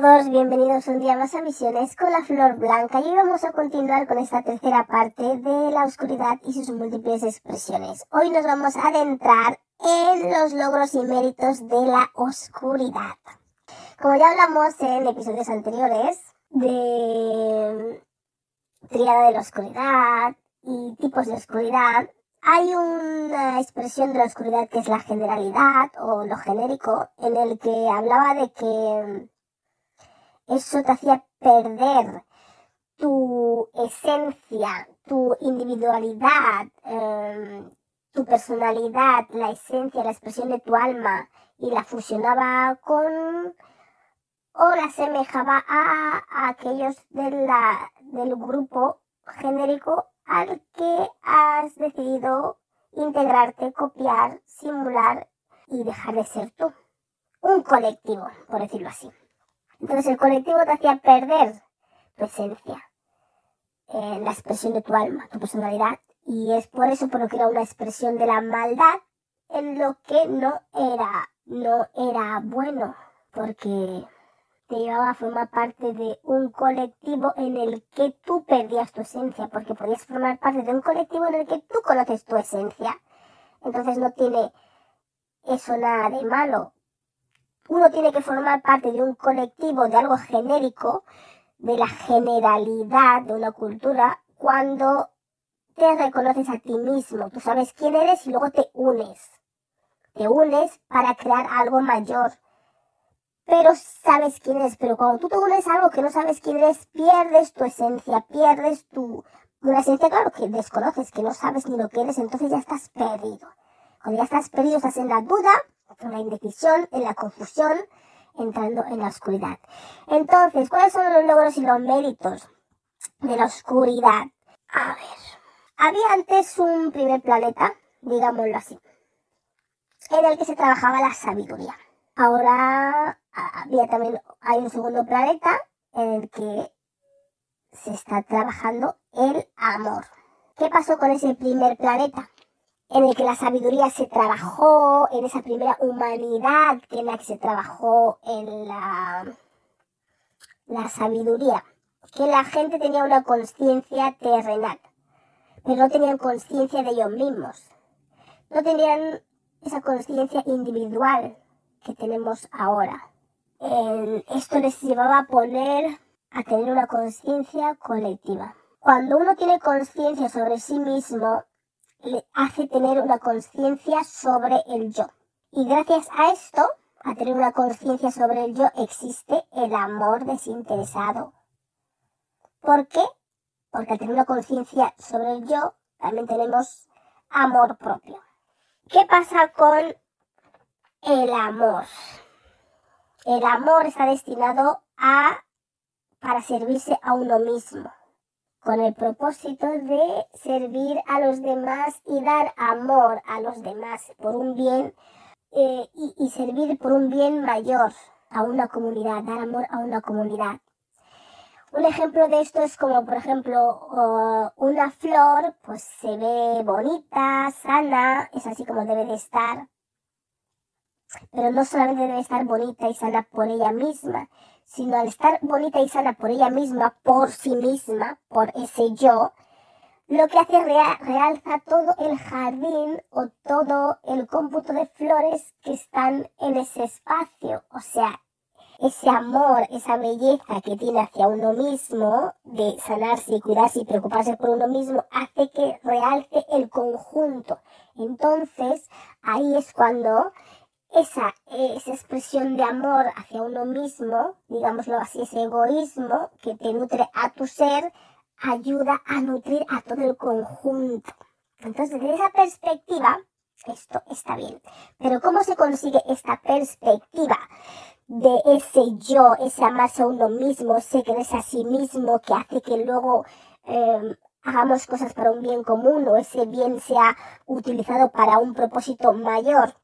Todos, bienvenidos un día más a Visiones con la Flor Blanca y hoy vamos a continuar con esta tercera parte de la oscuridad y sus múltiples expresiones. Hoy nos vamos a adentrar en los logros y méritos de la oscuridad. Como ya hablamos en episodios anteriores de triada de la oscuridad y tipos de oscuridad, hay una expresión de la oscuridad que es la generalidad o lo genérico, en el que hablaba de que eso te hacía perder tu esencia, tu individualidad, em, tu personalidad, la esencia, la expresión de tu alma y la fusionaba con o la asemejaba a, aquellos del grupo genérico al que has decidido integrarte, copiar, simular y dejar de ser tú. Un colectivo, por decirlo así. Entonces el colectivo te hacía perder tu esencia, eh, la expresión de tu alma, tu personalidad. Y es por eso por lo que era una expresión de la maldad en lo que no era, no era bueno, porque te llevaba a formar parte de un colectivo en el que tú perdías tu esencia, porque podías formar parte de un colectivo en el que tú conoces tu esencia. Entonces no tiene eso nada de malo, uno tiene que formar parte de un colectivo, de algo genérico, de la generalidad de una cultura, cuando te reconoces a ti mismo. Tú sabes quién eres y luego te unes. Te unes para crear algo mayor. Pero sabes quién eres. Pero cuando tú te unes a algo que no sabes quién eres, pierdes tu esencia, pierdes tu... Una esencia, claro, que desconoces, que no sabes ni lo que eres, entonces ya estás perdido. Cuando ya estás perdido, estás en la duda, en la indecisión, en la confusión, entrando en la oscuridad. Entonces, ¿cuáles son los logros y los méritos de la oscuridad? A ver, había antes un primer planeta, digámoslo así, en el que se trabajaba la sabiduría. Ahora había también, hay un segundo planeta en el que se está trabajando el amor. ¿Qué pasó con ese primer planeta? En el que la sabiduría se trabajó, en esa primera humanidad en la que se trabajó en la, la sabiduría, que la gente tenía una conciencia terrenal, pero no tenían conciencia de ellos mismos, no tenían esa conciencia individual que tenemos ahora. esto les llevaba a poner, a tener una conciencia colectiva. Cuando uno tiene conciencia sobre sí mismo, le hace tener una conciencia sobre el yo. Y gracias a esto, a tener una conciencia sobre el yo, existe el amor desinteresado. ¿Por qué? Porque al tener una conciencia sobre el yo, también tenemos amor propio. ¿Qué pasa con el amor? El amor está destinado a para servirse a uno mismo con el propósito de servir a los demás y dar amor a los demás por un bien eh, y, servir por un bien mayor a una comunidad, dar amor a una comunidad. Un ejemplo de esto es como, por ejemplo, una flor, pues se ve bonita, sana, es así como debe de estar. Pero no solamente debe estar bonita y sana por ella misma, sino al estar bonita y sana por ella misma, por sí misma, por ese yo, lo que hace realza todo el jardín o todo el cómputo de flores que están en ese espacio. O sea, ese amor, esa belleza que tiene hacia uno mismo, de sanarse y cuidarse y preocuparse por uno mismo, hace que realce el conjunto. Entonces, ahí es cuando esa, esa expresión de amor hacia uno mismo, digámoslo así, ese egoísmo que te nutre a tu ser, ayuda a nutrir a todo el conjunto. Entonces, desde esa perspectiva, esto está bien. Pero ¿cómo se consigue esta perspectiva de ese yo, ese amarse a uno mismo, ese quererse a sí mismo que hace que luego em, hagamos cosas para un bien común o ese bien sea utilizado para un propósito mayor.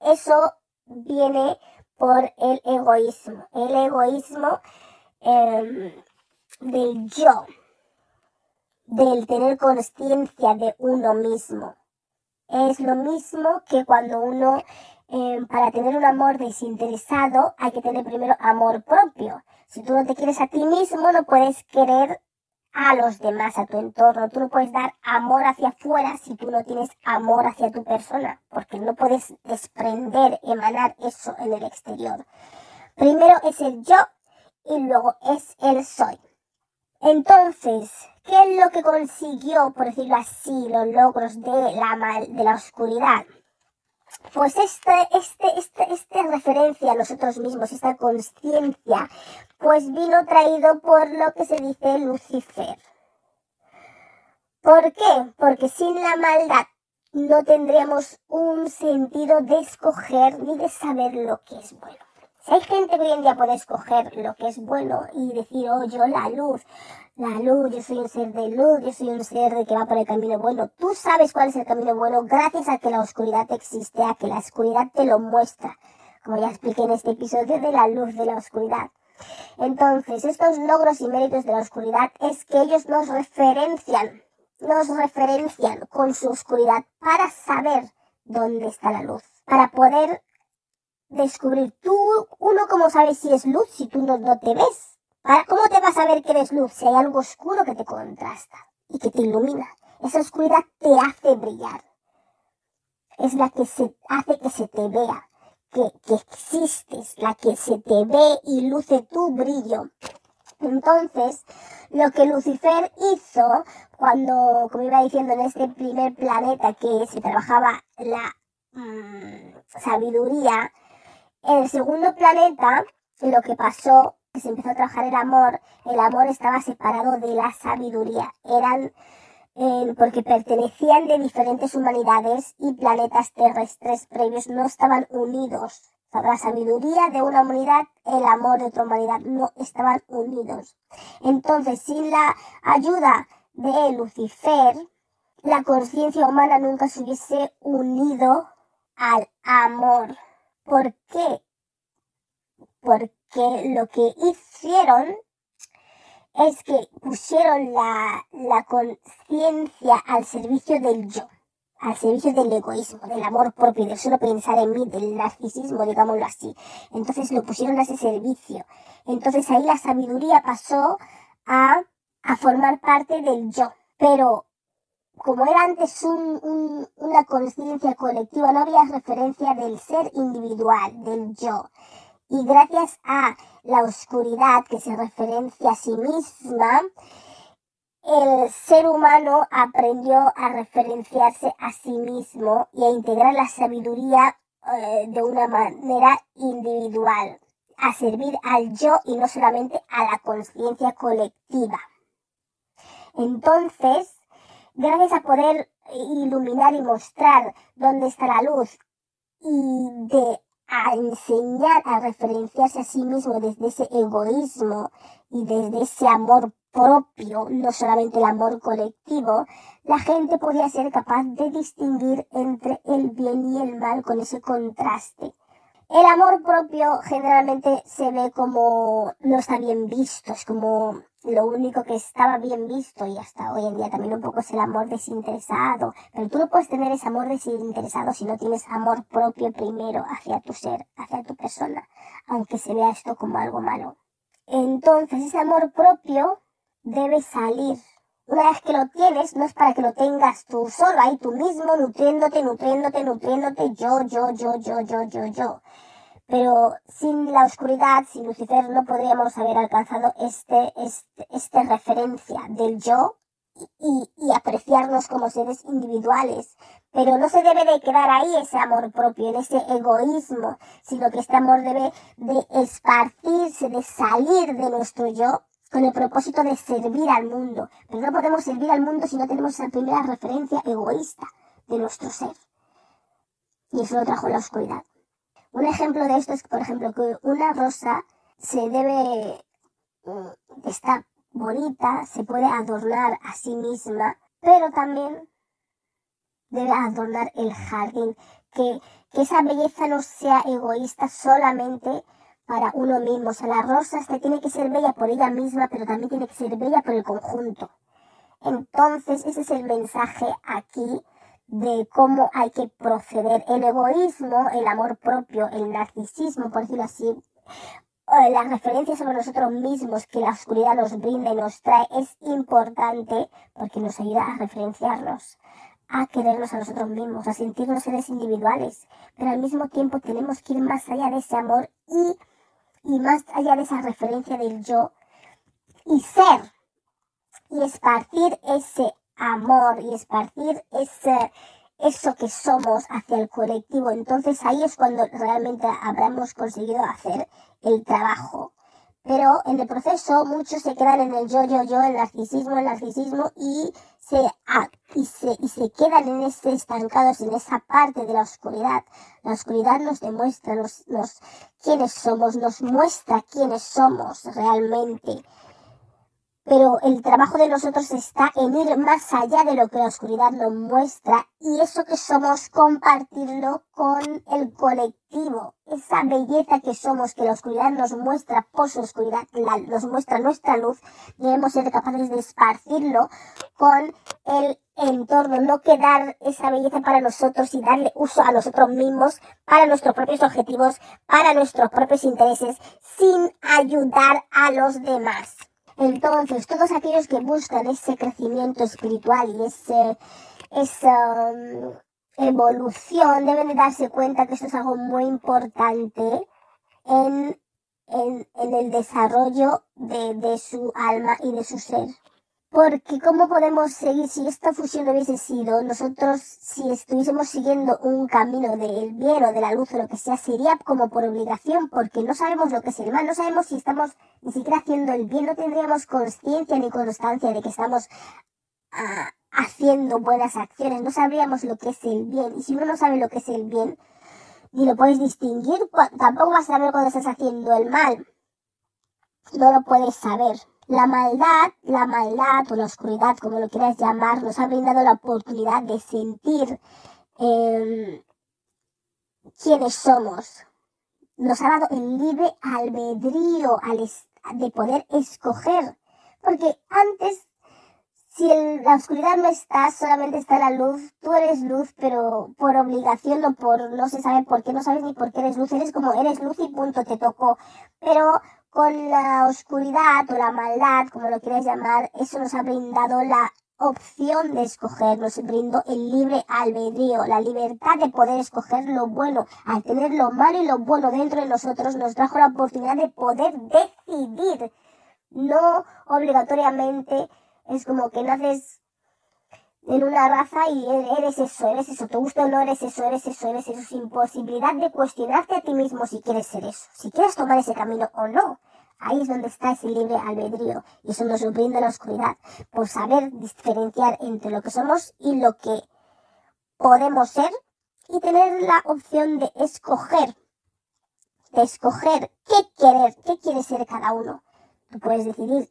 Eso viene por el egoísmo. El egoísmo em, del yo, del tener conciencia de uno mismo. Es lo mismo que cuando uno Em, para tener un amor desinteresado hay que tener primero amor propio. Si tú no te quieres a ti mismo, no puedes querer a los demás, a tu entorno. Tú no puedes dar amor hacia afuera si tú no tienes amor hacia tu persona, porque no puedes desprender, emanar eso en el exterior. Primero es el yo y luego es el soy. Entonces, ¿qué es lo que consiguió, por decirlo así, los logros de la, mal, de la oscuridad? Pues este, este, esta referencia a nosotros mismos, esta conciencia, pues vino traído por lo que se dice Lucifer. ¿Por qué? Porque sin la maldad no tendríamos un sentido de escoger ni de saber lo que es bueno. Hay gente que hoy en día puede escoger lo que es bueno y decir, oh, yo la luz, la luz, yo soy un ser de luz, yo soy un ser de que va por el camino bueno. Tú sabes cuál es el camino bueno gracias a que la oscuridad existe, a que la oscuridad te lo muestra, como ya expliqué en este episodio de la luz de la oscuridad. Entonces, estos logros y méritos de la oscuridad es que ellos nos referencian, nos referencian con su oscuridad para saber dónde está la luz, para poder descubrir tú, uno como sabes si es luz si tú no, te ves, ¿Cómo te vas a ver que eres luz si hay algo oscuro que te contrasta y que te ilumina? Esa oscuridad te hace brillar. Es la que se hace que se te vea, que, que existes, la que se te ve y luce tu brillo. Entonces, lo que Lucifer hizo cuando, como iba diciendo, en este primer planeta que se trabajaba la mm, sabiduría, en el segundo planeta lo que pasó se empezó a trabajar el amor, el amor estaba separado de la sabiduría. Eran eh, porque pertenecían de diferentes humanidades y planetas terrestres previos no estaban unidos. la sabiduría de una humanidad, el amor de otra humanidad no estaban unidos. Entonces, sin la ayuda de Lucifer, la conciencia humana nunca se hubiese unido al amor. ¿Por qué? Porque que lo que hicieron es que pusieron la, la conciencia al servicio del yo, al servicio del egoísmo, del amor propio, de solo pensar en mí, del narcisismo, digámoslo así. Entonces lo pusieron a ese servicio. Entonces ahí la sabiduría pasó a, a formar parte del yo. Pero como era antes un, un, una conciencia colectiva, no había referencia del ser individual, del yo. Y gracias a la oscuridad que se referencia a sí misma, el ser humano aprendió a referenciarse a sí mismo y a integrar la sabiduría eh, de una manera individual, a servir al yo y no solamente a la conciencia colectiva. Entonces, gracias a poder iluminar y mostrar dónde está la luz y de enseñar a referenciarse a sí mismo desde ese egoísmo y desde ese amor propio, no solamente el amor colectivo, la gente podía ser capaz de distinguir entre el bien y el mal con ese contraste. El amor propio generalmente se ve como no está bien visto, es como lo único que estaba bien visto y hasta hoy en día también un poco es el amor desinteresado. Pero tú no puedes tener ese amor desinteresado si no tienes amor propio primero hacia tu ser, hacia tu persona, aunque se vea esto como algo malo. Entonces ese amor propio debe salir. Una vez que lo tienes, no es para que lo tengas tú solo ahí tú mismo, nutriéndote, nutriéndote, nutriéndote, yo, yo, yo, yo, yo, yo, yo. Pero sin la oscuridad, sin Lucifer, no podríamos haber alcanzado este, este, esta referencia del yo y, y, apreciarnos como seres individuales. Pero no se debe de quedar ahí ese amor propio, en ese egoísmo, sino que este amor debe de esparcirse, de salir de nuestro yo con el propósito de servir al mundo. Pero no podemos servir al mundo si no tenemos esa primera referencia egoísta de nuestro ser. Y eso lo trajo la oscuridad. Un ejemplo de esto es, por ejemplo, que una rosa se debe, mm, está bonita, se puede adornar a sí misma, pero también debe adornar el jardín, que, que esa belleza no sea egoísta solamente para uno mismo. O sea, la rosa tiene que ser bella por ella misma, pero también tiene que ser bella por el conjunto. Entonces, ese es el mensaje aquí de cómo hay que proceder. El egoísmo, el amor propio, el narcisismo, por decirlo así, la referencia sobre nosotros mismos que la oscuridad nos brinda y nos trae es importante porque nos ayuda a referenciarnos, a querernos a nosotros mismos, a sentirnos seres individuales, pero al mismo tiempo tenemos que ir más allá de ese amor y, y más allá de esa referencia del yo y ser y esparcir ese amor y esparcir ese, eso que somos hacia el colectivo. Entonces ahí es cuando realmente habremos conseguido hacer el trabajo. Pero en el proceso muchos se quedan en el yo, yo, yo, el narcisismo, el narcisismo y se, y se, y se quedan en ese estancados, en esa parte de la oscuridad. La oscuridad nos demuestra nos, nos, quiénes somos, nos muestra quiénes somos realmente pero el trabajo de nosotros está en ir más allá de lo que la oscuridad nos muestra y eso que somos compartirlo con el colectivo, esa belleza que somos que la oscuridad nos muestra por su oscuridad, nos muestra nuestra luz, debemos ser capaces de esparcirlo con el entorno, no quedar esa belleza para nosotros y darle uso a nosotros mismos, para nuestros propios objetivos, para nuestros propios intereses, sin ayudar a los demás. Entonces, todos aquellos que buscan ese crecimiento espiritual y ese, esa um, evolución deben de darse cuenta que esto es algo muy importante en, en, en el desarrollo de, de su alma y de su ser. Porque ¿cómo podemos seguir si esta fusión no hubiese sido nosotros, si estuviésemos siguiendo un camino del bien o de la luz o lo que sea, sería como por obligación, porque no sabemos lo que es el mal, no sabemos si estamos ni siquiera haciendo el bien, no tendríamos conciencia ni constancia de que estamos ah, haciendo buenas acciones, no sabríamos lo que es el bien. Y si uno no sabe lo que es el bien, ni lo puedes distinguir, tampoco vas a saber cuando estás haciendo el mal. No lo puedes saber. La maldad, la maldad o la oscuridad, como lo quieras llamar, nos ha brindado la oportunidad de sentir eh, quiénes somos. Nos ha dado el libre albedrío de poder escoger. Porque antes, si la oscuridad no está, solamente está la luz, tú eres luz, pero por obligación o por no se sabe por qué, no sabes ni por qué eres luz, eres como eres luz y punto, te tocó. Pero con la oscuridad o la maldad, como lo quieras llamar, eso nos ha brindado la opción de escoger, nos brindó el libre albedrío, la libertad de poder escoger lo bueno. Al tener lo malo y lo bueno dentro de nosotros, nos trajo la oportunidad de poder decidir. No obligatoriamente es como que naces en una raza y eres eso, eres eso, te gusta o no eres eso, eres eso, eres eso, sin posibilidad de cuestionarte a ti mismo si quieres ser eso, si quieres tomar ese camino o no. Ahí es donde está ese libre albedrío y eso nos brinda la oscuridad, por saber diferenciar entre lo que somos y lo que podemos ser y tener la opción de escoger, de escoger qué querer, qué quiere ser cada uno. Tú puedes decidir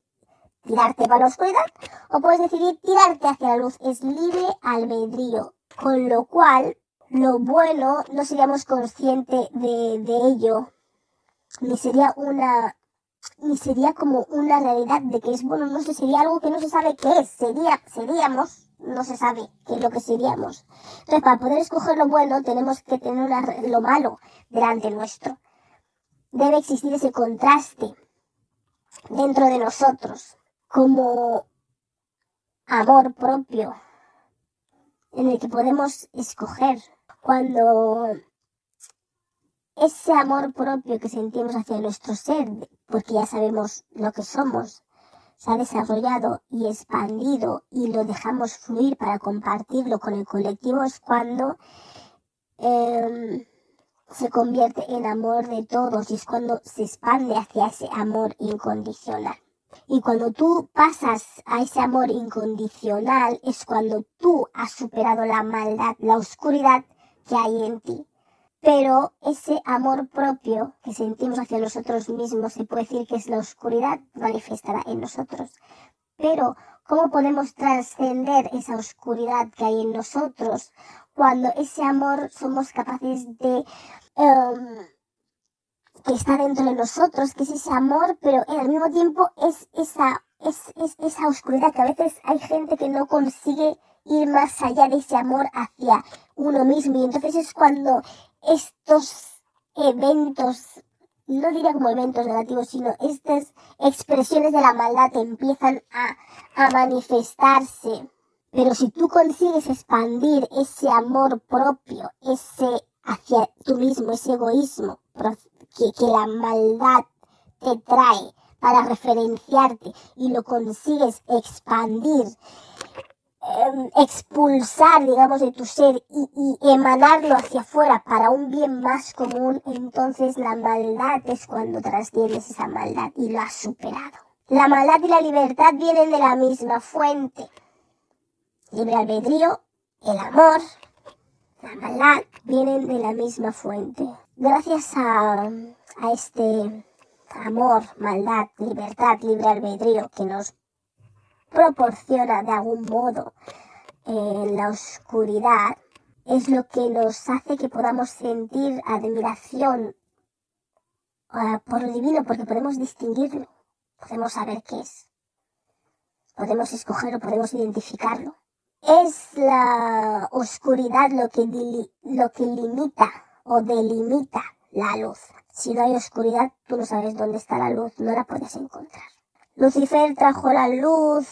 tirarte para la oscuridad o puedes decidir tirarte hacia la luz. Es libre albedrío, con lo cual lo bueno no seríamos conscientes de, de ello, ni sería una ni sería como una realidad de que es bueno, no sé, sería algo que no se sabe qué es, sería, seríamos, no se sabe qué es lo que seríamos. Entonces, para poder escoger lo bueno, tenemos que tener lo malo delante nuestro. Debe existir ese contraste dentro de nosotros, como amor propio, en el que podemos escoger. Cuando ese amor propio que sentimos hacia nuestro ser, porque ya sabemos lo que somos, se ha desarrollado y expandido y lo dejamos fluir para compartirlo con el colectivo, es cuando em, se convierte en amor de todos y es cuando se expande hacia ese amor incondicional. Y cuando tú pasas a ese amor incondicional es cuando tú has superado la maldad, la oscuridad que hay en ti pero ese amor propio que sentimos hacia nosotros mismos se puede decir que es la oscuridad manifestada en nosotros. Pero, ¿cómo podemos trascender esa oscuridad que hay en nosotros cuando ese amor somos capaces de... Em, que está dentro de nosotros, que es ese amor, pero al mismo tiempo es esa, es, es esa oscuridad que a veces hay gente que no consigue ir más allá de ese amor hacia uno mismo. Y entonces es cuando estos eventos, no diría como eventos negativos, sino estas expresiones de la maldad empiezan a, a manifestarse. Pero si tú consigues expandir ese amor propio, ese hacia tú mismo, ese egoísmo que, que la maldad te trae para referenciarte y lo consigues expandir Em, expulsar, digamos, de tu ser y, emanarlo hacia afuera para un bien más común, entonces la maldad es cuando trasciendes esa maldad y lo has superado. La maldad y la libertad vienen de la misma fuente. Libre albedrío, el amor, la maldad vienen de la misma fuente. Gracias a, a este amor, maldad, libertad, libre albedrío que nos proporciona de algún modo en la oscuridad es lo que nos hace que podamos sentir admiración uh, por lo divino porque podemos distinguirlo, podemos saber qué es, podemos escogerlo, podemos identificarlo. Es la oscuridad lo que, lo que limita o delimita la luz. Si no hay oscuridad, tú no sabes dónde está la luz, no la puedes encontrar. Lucifer trajo la luz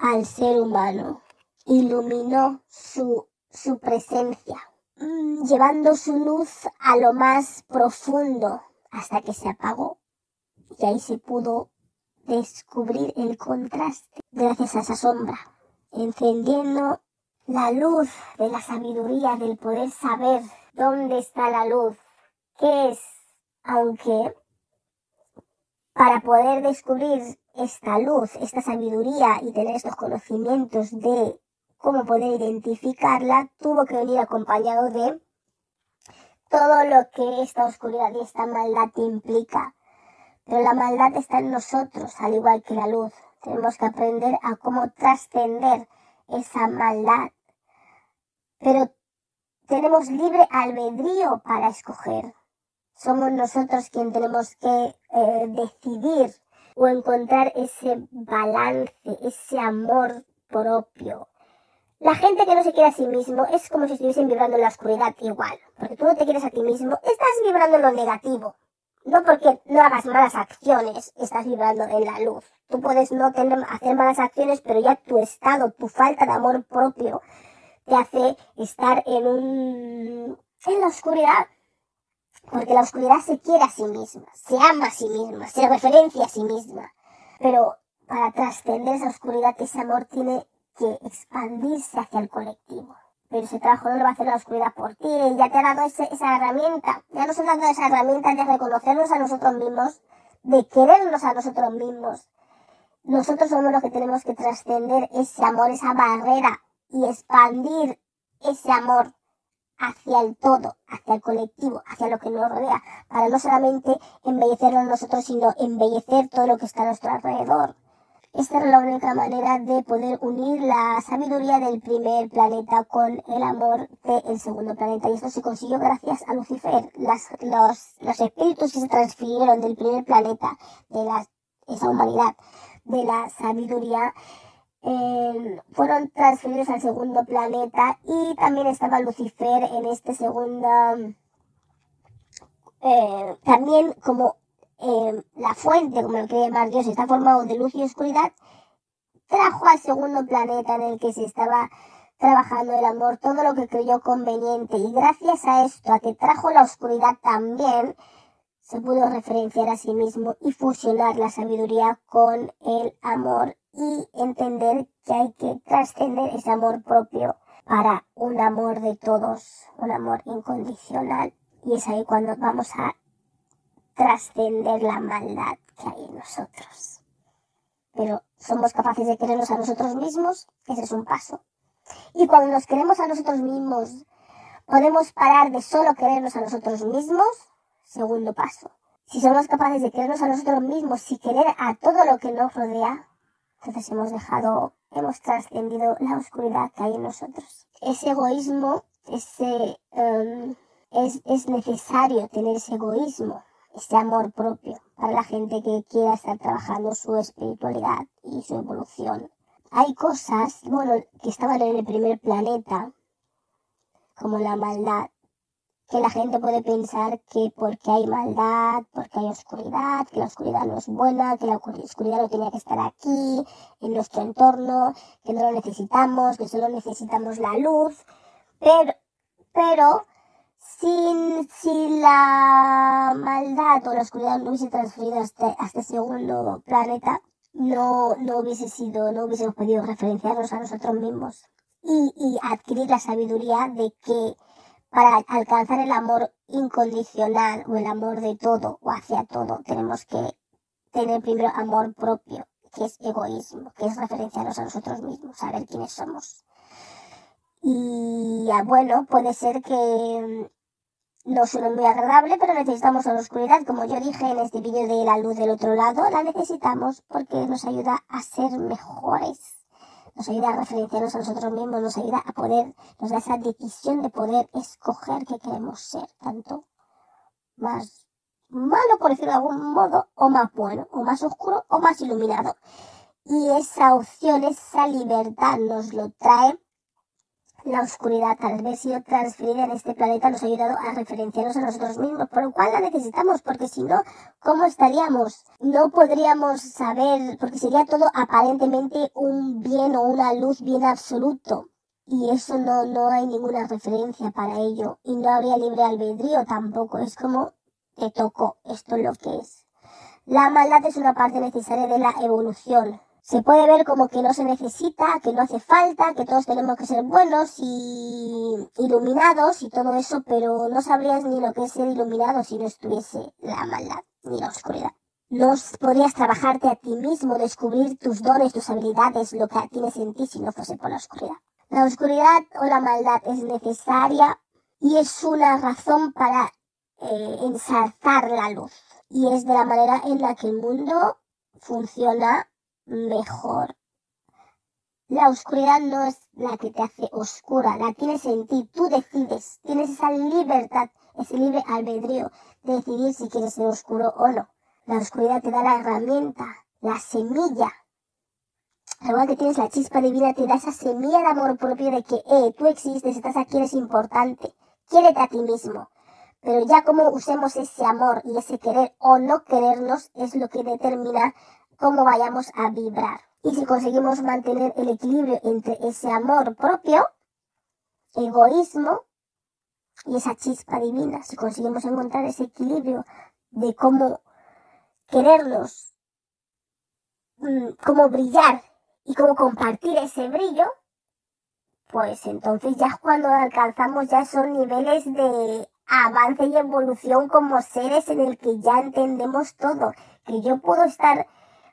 al ser humano, iluminó su, su presencia, mm, llevando su luz a lo más profundo hasta que se apagó. Y ahí se pudo descubrir el contraste gracias a esa sombra, encendiendo la luz de la sabiduría, del poder saber dónde está la luz, qué es, aunque para poder descubrir esta luz, esta sabiduría y tener estos conocimientos de cómo poder identificarla, tuvo que venir acompañado de todo lo que esta oscuridad y esta maldad implica. Pero la maldad está en nosotros, al igual que la luz. Tenemos que aprender a cómo trascender esa maldad. Pero tenemos libre albedrío para escoger. Somos nosotros quien tenemos que eh, decidir o encontrar ese balance, ese amor propio. La gente que no se quiere a sí mismo es como si estuviesen vibrando en la oscuridad igual, porque tú no te quieres a ti mismo, estás vibrando en lo negativo. No porque no hagas malas acciones, estás vibrando en la luz. Tú puedes no tener, hacer malas acciones, pero ya tu estado, tu falta de amor propio, te hace estar en un, en la oscuridad. Porque la oscuridad se quiere a sí misma, se ama a sí misma, se referencia a sí misma. Pero para trascender esa oscuridad, ese amor tiene que expandirse hacia el colectivo. Pero ese trabajo no lo va a hacer la oscuridad por ti, ya te ha dado esa herramienta, ya nos ha dado esa herramienta de reconocernos a nosotros mismos, de querernos a nosotros mismos. Nosotros somos los que tenemos que trascender ese amor, esa barrera y expandir ese amor hacia el todo, hacia el colectivo, hacia lo que nos rodea, para no solamente embellecernos nosotros, sino embellecer todo lo que está a nuestro alrededor. Esta era la única manera de poder unir la sabiduría del primer planeta con el amor del segundo planeta. Y esto se consiguió gracias a Lucifer. Las, los, los espíritus que se transfirieron del primer planeta, de la, esa humanidad, de la sabiduría, fueron transferidos al segundo planeta y también estaba Lucifer en este segundo, eh, también como eh, la fuente, como lo quiere llamar Dios, está formado de luz y oscuridad, trajo al segundo planeta en el que se estaba trabajando el amor todo lo que creyó conveniente. Y gracias a esto, a que trajo la oscuridad también, se pudo referenciar a sí mismo y fusionar la sabiduría con el amor y entender que hay que trascender ese amor propio para un amor de todos, un amor incondicional. Y es ahí cuando vamos a trascender la maldad que hay en nosotros. Pero somos capaces de querernos a nosotros mismos, ese es un paso. Y cuando nos queremos a nosotros mismos, Podemos parar de solo querernos a nosotros mismos. Segundo paso. Si somos capaces de querernos a nosotros mismos y querer a todo lo que nos rodea, entonces hemos dejado, hemos trascendido la oscuridad que hay en nosotros. Ese egoísmo, ese, um, es, es necesario tener ese egoísmo, ese amor propio para la gente que quiera estar trabajando su espiritualidad y su evolución. Hay cosas, bueno, que estaban en el primer planeta, como la maldad, que la gente puede pensar que porque hay maldad, porque hay oscuridad, que la oscuridad no es buena, que la oscuridad no tenía que estar aquí, en nuestro entorno, que no lo necesitamos, que solo necesitamos la luz. Pero, pero, sin, si la maldad o la oscuridad no hubiese transferido hasta, hasta este segundo planeta, no, no hubiese sido, no hubiésemos podido referenciarnos a nosotros mismos y, y adquirir la sabiduría de que para alcanzar el amor incondicional o el amor de todo o hacia todo, tenemos que tener primero amor propio, que es egoísmo, que es referenciarnos a nosotros mismos, saber quiénes somos. Y bueno, puede ser que mm, no suene muy agradable, pero necesitamos la oscuridad, como yo dije en este vídeo de la luz del otro lado, la necesitamos porque nos ayuda a ser mejores nos ayuda a referenciarnos a nosotros mismos, nos ayuda a poder, nos da esa decisión de poder escoger qué queremos ser, tanto más malo, por decirlo de algún modo, o más bueno, o más oscuro, o más iluminado. Y esa opción, esa libertad nos lo trae la oscuridad, al haber sido transferida en este planeta, nos ha ayudado a referenciarnos a nosotros mismos, por lo cual la necesitamos, porque si no, ¿cómo estaríamos? No podríamos saber, porque sería todo aparentemente un bien o una luz bien absoluto. Y eso no, no hay ninguna referencia para ello. Y no habría libre albedrío tampoco. Es como te tocó, esto es lo que es. La maldad es una parte necesaria de la evolución se puede ver como que no se necesita, que no hace falta, que todos tenemos que ser buenos y iluminados y todo eso, pero no sabrías ni lo que es ser iluminado si no estuviese la maldad ni la oscuridad. No podrías trabajarte a ti mismo, descubrir tus dones, tus habilidades, lo que tienes en ti si no fuese por la oscuridad. La oscuridad o la maldad es necesaria y es una razón para eh, ensalzar la luz. Y es de la manera en la que el mundo funciona mejor. La oscuridad no es la que te hace oscura, la tienes en ti, tú decides, tienes esa libertad, ese libre albedrío de decidir si quieres ser oscuro o no. La oscuridad te da la herramienta, la semilla. Al igual que tienes la chispa divina, te da esa semilla de amor propio de que, eh, tú existes, estás aquí, eres importante. Quiérete a ti mismo. Pero ya como usemos ese amor y ese querer o no querernos es lo que determina cómo vayamos a vibrar. Y si conseguimos mantener el equilibrio entre ese amor propio, egoísmo y esa chispa divina, si conseguimos encontrar ese equilibrio de cómo querernos, mm, cómo brillar y cómo compartir ese brillo, pues entonces ya cuando alcanzamos ya esos niveles de avance y evolución como seres en el que ya entendemos todo, que yo puedo estar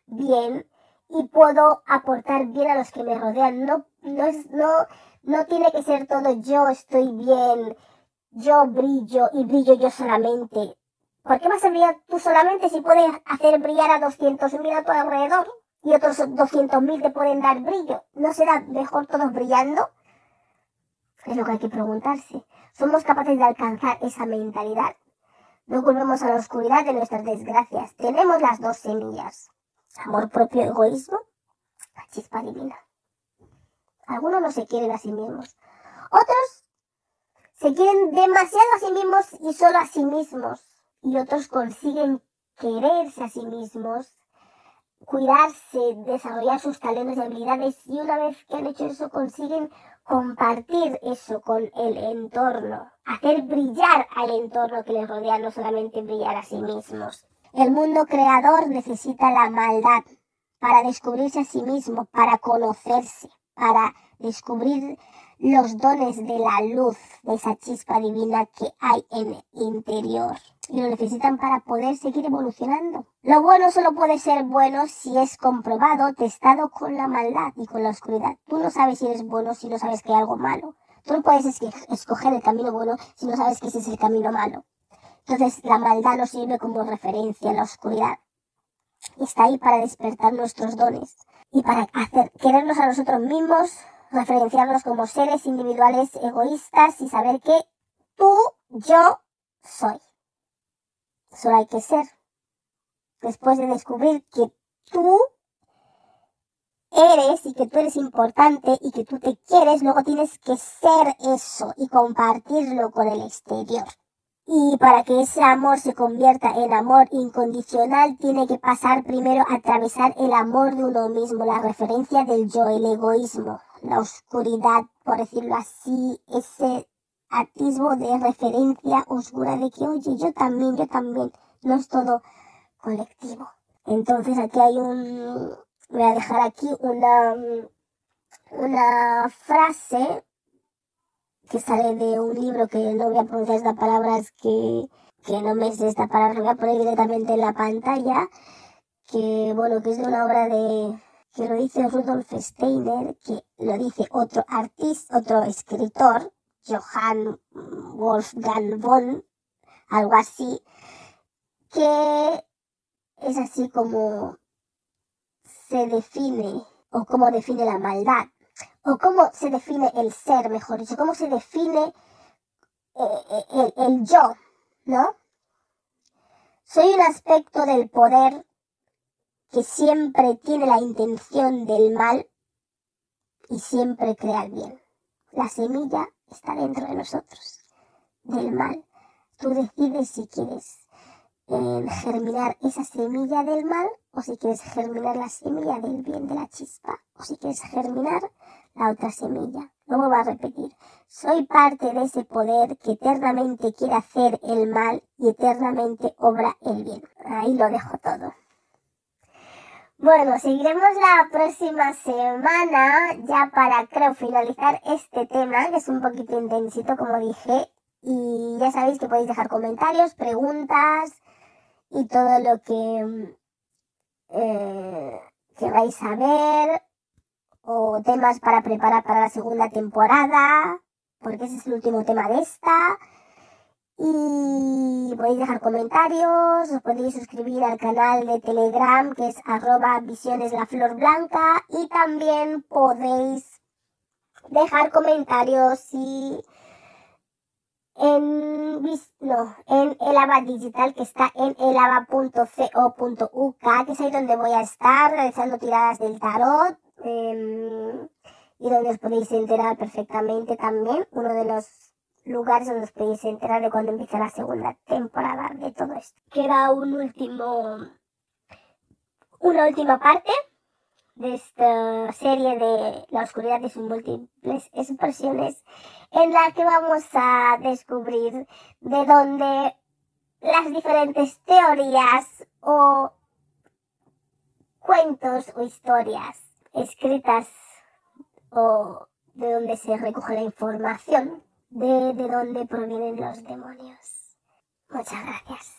bien y puedo aportar bien a los que me rodean. No, no, es, no, no tiene que ser todo yo estoy bien, yo brillo y brillo yo solamente. ¿Por qué vas a brillar tú solamente si puedes hacer brillar a 200.000 a tu alrededor y otros 200.000 te pueden dar brillo? ¿No será mejor todos brillando? Es lo que hay que preguntarse. ¿Somos capaces de alcanzar esa mentalidad? No volvemos a la oscuridad de nuestras desgracias. Tenemos las dos semillas amor propio, egoísmo, la chispa divina. Algunos no se quieren a sí mismos. Otros se quieren demasiado a sí mismos y solo a sí mismos. Y otros consiguen quererse a sí mismos, cuidarse, desarrollar sus talentos y habilidades. Y una vez que han hecho eso, consiguen compartir eso con el entorno, hacer brillar al entorno que les rodea, no solamente brillar a sí mismos. El mundo creador necesita la maldad para descubrirse a sí mismo, para conocerse, para descubrir los dones de la luz, de esa chispa divina que hay en el interior. Y lo necesitan para poder seguir evolucionando. Lo bueno solo puede ser bueno si es comprobado, testado con la maldad y con la oscuridad. Tú no sabes si eres bueno si no sabes que hay algo malo. Tú no puedes escoger el camino bueno si no sabes que ese es el camino malo. Entonces la maldad nos sirve como referencia en la oscuridad. Está ahí para despertar nuestros dones y para hacer querernos a nosotros mismos, referenciarnos como seres individuales egoístas y saber que tú, yo soy. Solo hay que ser. Después de descubrir que tú eres y que tú eres importante y que tú te quieres, luego tienes que ser eso y compartirlo con el exterior. Y para que ese amor se convierta en amor incondicional, tiene que pasar primero a atravesar el amor de uno mismo, la referencia del yo, el egoísmo, la oscuridad, por decirlo así, ese atisbo de referencia oscura de que, oye, yo también, yo también, no es todo colectivo. Entonces aquí hay un, voy a dejar aquí una, una frase que sale de un libro que no voy a pronunciar esta palabra, es que, que no me sé esta palabra, voy a poner directamente en la pantalla, que bueno, que es de una obra de, que lo dice Rudolf Steiner, que lo dice otro artista, otro escritor, Johann Wolfgang von, algo así, que es así como se define o cómo define la maldad o cómo se define el ser, mejor dicho, cómo se define eh, eh, el, el yo, ¿no? Soy un aspecto del poder que siempre tiene la intención del mal y siempre crea el bien. La semilla está dentro de nosotros, del mal. Tú decides si quieres germinar esa semilla del mal o si quieres germinar la semilla del bien de la chispa o si quieres germinar la otra semilla. Luego va a repetir, soy parte de ese poder que eternamente quiere hacer el mal y eternamente obra el bien. Ahí lo dejo todo. Bueno, seguiremos la próxima semana ya para creo finalizar este tema que es un poquito intensito como dije y ya sabéis que podéis dejar comentarios, preguntas, y todo lo que eh, saber o temas para preparar para la segunda temporada, porque ese es el último tema de esta. Y podéis dejar comentarios, os podéis suscribir al canal de Telegram que es arroba visiones blanca y también podéis dejar comentarios si en, no, en Elava Digital, que está en elava.co.uk, que es ahí donde voy a estar realizando tiradas del tarot. Em, y donde os podéis enterar perfectamente también, uno de los lugares donde os podéis enterar de cuando empieza la segunda temporada de todo esto. Queda un último, una última parte de esta serie de La oscuridad de sus múltiples expresiones, en la que vamos a descubrir de dónde las diferentes teorías o cuentos o historias escritas o de dónde se recoge la información de, de dónde provienen los demonios. Muchas gracias.